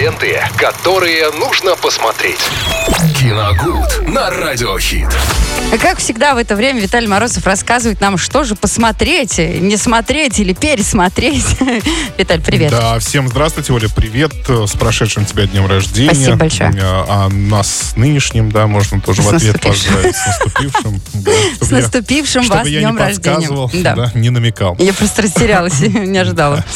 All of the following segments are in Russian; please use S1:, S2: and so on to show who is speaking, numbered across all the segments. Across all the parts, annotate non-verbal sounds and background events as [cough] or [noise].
S1: ленты, которые нужно посмотреть. Киногуд на Радиохит.
S2: Как всегда в это время Виталий Морозов рассказывает нам, что же посмотреть, не смотреть или пересмотреть. Виталь, привет.
S3: Да, всем здравствуйте, Оля, привет. С прошедшим тебя днем рождения.
S2: Спасибо большое.
S3: А нас с нынешним, да, можно тоже
S2: С
S3: в ответ поздравить. С наступившим.
S2: С наступившим вас днем
S3: не
S2: рождения. Да.
S3: да, не намекал.
S2: Я просто растерялась, [laughs] не ожидала. [laughs]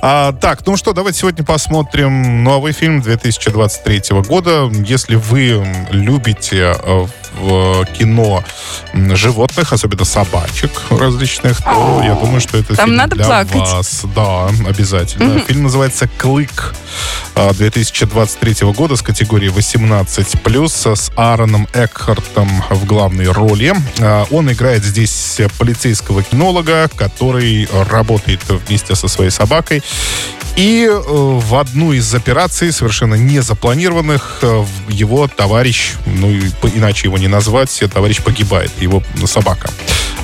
S3: А, так, ну что, давайте сегодня посмотрим новый фильм 2023 года. Если вы любите э, в кино м, животных, особенно собачек различных, то я думаю, что это
S2: Там
S3: фильм
S2: надо
S3: для
S2: плакать.
S3: вас. Да, обязательно. Фильм называется «Клык» э, 2023 года с категории 18+, с Аароном Экхартом в главной роли. Э, Он играет здесь полицейского кинолога, который работает вместе со своей собакой. И э, в одну из операций, совершенно не запланированных, э, его товарищ, ну иначе его не назвать, товарищ погибает, его собака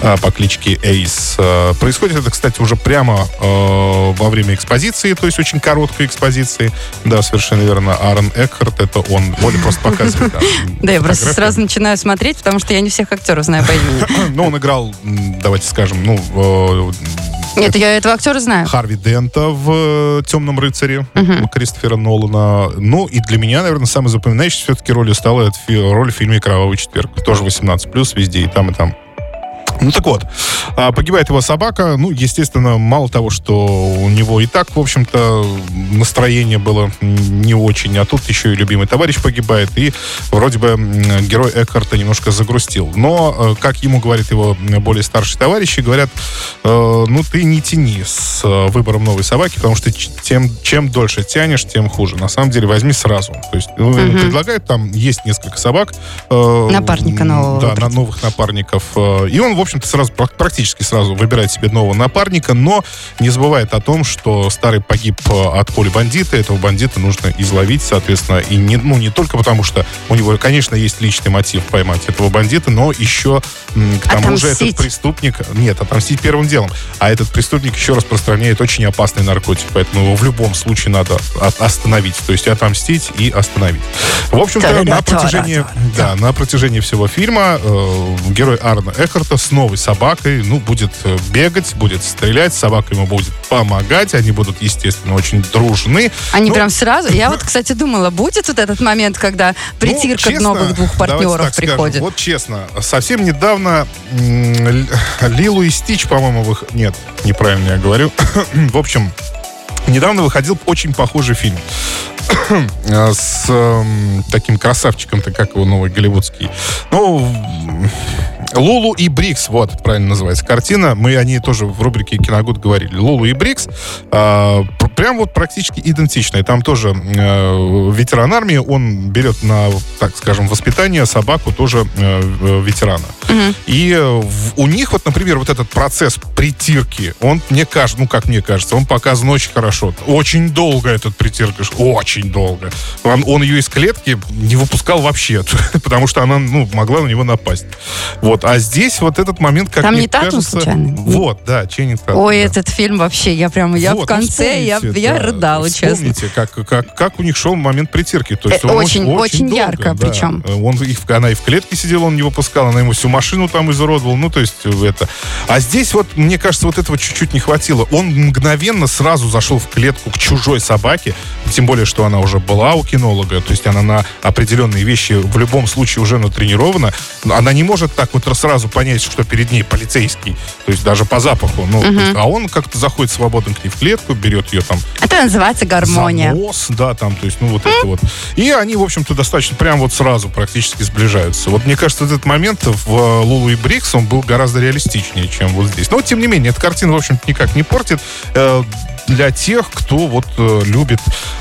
S3: по кличке Эйс. Э, Происходит это, кстати, уже прямо э, во время экспозиции, то есть очень короткой экспозиции. Да, совершенно верно. Аарон Экхарт, это он. Оля просто показывает. да,
S2: я просто сразу начинаю смотреть, потому что я не всех актеров знаю по имени. [laughs]
S3: Ну, он играл, давайте скажем, ну, э,
S2: Нет, я этого актера знаю.
S3: Харви Дента в «Темном рыцаре» Кристофера Нолана. Ну, и для меня, наверное, самой запоминающейся все-таки ролью стала роль в фильме «Кровавый четверг». Тоже 18+, везде, и там, и там. Ну так вот, а, погибает его собака. Ну, естественно, мало того, что у него и так, в общем-то, настроение было не очень, а тут еще и любимый товарищ погибает, и вроде бы герой Экхарта немножко загрустил. Но, э, как ему говорит его более старшие товарищи, говорят, э, ну ты не тяни с э, выбором новой собаки, потому что тем, чем дольше тянешь, тем хуже. На самом деле возьми сразу. То есть ему предлагают, там есть несколько собак.
S2: Напарника нового
S3: Да,
S2: выбрать.
S3: на новых напарников. И он, в общем-то, сразу, прак- практически сразу выбирает себе нового напарника, но не забывает о том, что старый погиб э, от пули бандита, этого бандита нужно изловить, соответственно, и не, ну, не только потому, что у него, конечно, есть личный мотив поймать этого бандита, но еще к тому же
S2: Отомстить.
S3: этот преступник, нет, отомстить первым делом, а этот преступник еще распространяет очень опасный наркотик, поэтому его в любом случае надо остановить, то есть отомстить и остановить. В общем-то, на протяжении да, на протяжении всего фильма э, герой Арна Экхарта с новой собакой, ну, будет э, бегать, будет стрелять, собака ему будет помогать, они будут, естественно, очень дружны.
S2: Они
S3: Ну,
S2: прям [laughs] сразу... Я вот, кстати, думала, будет вот этот момент, когда
S3: ну,
S2: притирка
S3: честно,
S2: новых двух партнеров
S3: так скажем,
S2: приходит.
S3: вот честно, совсем недавно [laughs] Лилу и Стич, по-моему, вых... Нет, неправильно я говорю. [coughs] В общем, недавно выходил очень похожий фильм. [coughs] Э, с эм, таким красавчиком-то, как его новый голливудский. Ну, Лулу и Брикс, вот, правильно называется картина. Мы о ней тоже в рубрике «Киногуд» говорили. Лулу и Брикс э, пр- прям вот практически идентичные. Там тоже э, ветеран армии, он берет на, так скажем, воспитание собаку тоже э, э, ветерана. И э, в- у них вот, например, вот этот процесс притирки, он, мне кажется, ну, как мне кажется, он показан очень хорошо. Очень долго этот притирка, очень долго. Он, он ее из клетки не выпускал вообще, [laughs] потому что она, ну, могла на него напасть. Вот, а здесь вот этот момент, как
S2: Там
S3: мне
S2: не Татум,
S3: кажется...
S2: случайно?
S3: Вот, да, Ченнинг Татум,
S2: Ой,
S3: да.
S2: этот фильм вообще, я прям, я
S3: Вот,
S2: в конце, я,
S3: вспомните,
S2: я
S3: да,
S2: рыдала, честно.
S3: Вспомните, как, как, как у них шел момент притирки. То есть
S2: Э,
S3: он
S2: очень- очень
S3: долго,
S2: ярко
S3: да.
S2: причем.
S3: Он, их, она и в клетке сидела, он не выпускал, она ему всю машину там изуродовала. Ну, то есть э, это... А здесь вот, мне кажется, вот этого чуть-чуть не хватило. Он мгновенно сразу зашел в клетку к чужой собаке, тем более, что она уже была у кинолога, то есть она на определенные вещи в любом случае уже натренирована. Она не может так вот сразу понять, что перед ней полицейский, то есть даже по запаху. Ну, то есть, а он как-то заходит свободно к ней в клетку, берет ее там
S2: Это называется гармония.
S3: занос, да, там, то есть, ну, вот это вот. И они, в общем-то, достаточно прям вот сразу практически сближаются. Вот мне кажется, этот момент в э, Лулу и Брикс, он был гораздо реалистичнее, чем вот здесь. Но, тем не менее, эта картина, в общем-то, никак не портит. Для тех, кто вот э, любит,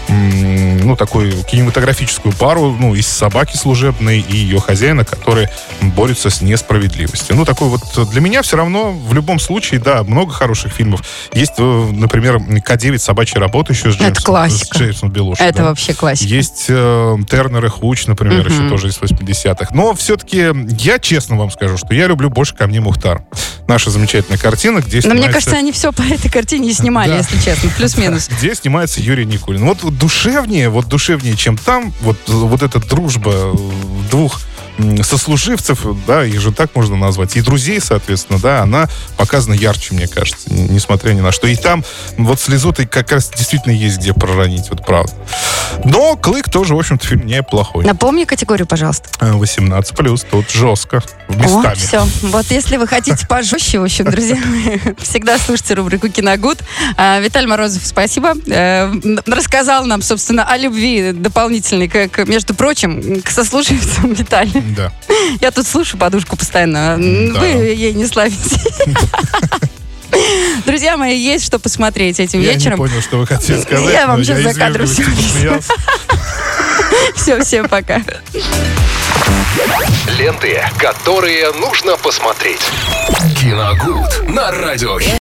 S3: ну, такую кинематографическую пару, ну, из собаки служебной и ее хозяина, которые борются с несправедливостью. Ну, такой вот э, для меня все равно в любом случае, да, много хороших фильмов. Есть, э, например, К-9 «Собачья работа» еще с
S2: Это
S3: Джеймсом,
S2: классика.
S3: с Джеймсом Белушем.
S2: Это
S3: да.
S2: вообще классика.
S3: Есть э, Тернер и Хуч, например,
S2: Мгм.
S3: еще тоже из 80-х. Но все-таки я честно вам скажу, что я люблю больше «Ко мне Мухтар». Наша замечательная картина, где
S2: Но мне
S3: снимается-
S2: кажется, они все по этой картине и снимали,
S3: Да.
S2: если честно. Честно, плюс-минус.
S3: Где снимается Юрий Никулин. Вот душевнее, вот душевнее, чем там, вот, вот эта дружба двух сослуживцев, да, их же так можно назвать, и друзей, соответственно, да, она показана ярче, мне кажется, несмотря ни на что. И там вот слезу-то как раз действительно есть где проронить, вот правда. Но «Клык» тоже, в общем-то, фильм неплохой.
S2: Напомни категорию, пожалуйста.
S3: 18 плюс, тут жестко, местами. О,
S2: все. Вот если вы хотите пожестче, в общем, друзья, [laughs] всегда слушайте рубрику «Киногуд». А, Виталий Морозов, спасибо. Э, рассказал нам, собственно, о любви дополнительной, как, между прочим, к сослуживцам [laughs] Виталия.
S3: Да.
S2: Я тут слушаю подушку постоянно. Да. Вы ей не славите. [laughs] [laughs] Друзья мои, есть что посмотреть этим
S3: я
S2: вечером.
S3: Я не понял, что вы хотели [laughs] сказать.
S2: Я вам сейчас за кадром все [laughs] Все, всем пока.
S1: Ленты, которые нужно посмотреть. Киногуд на радиохит.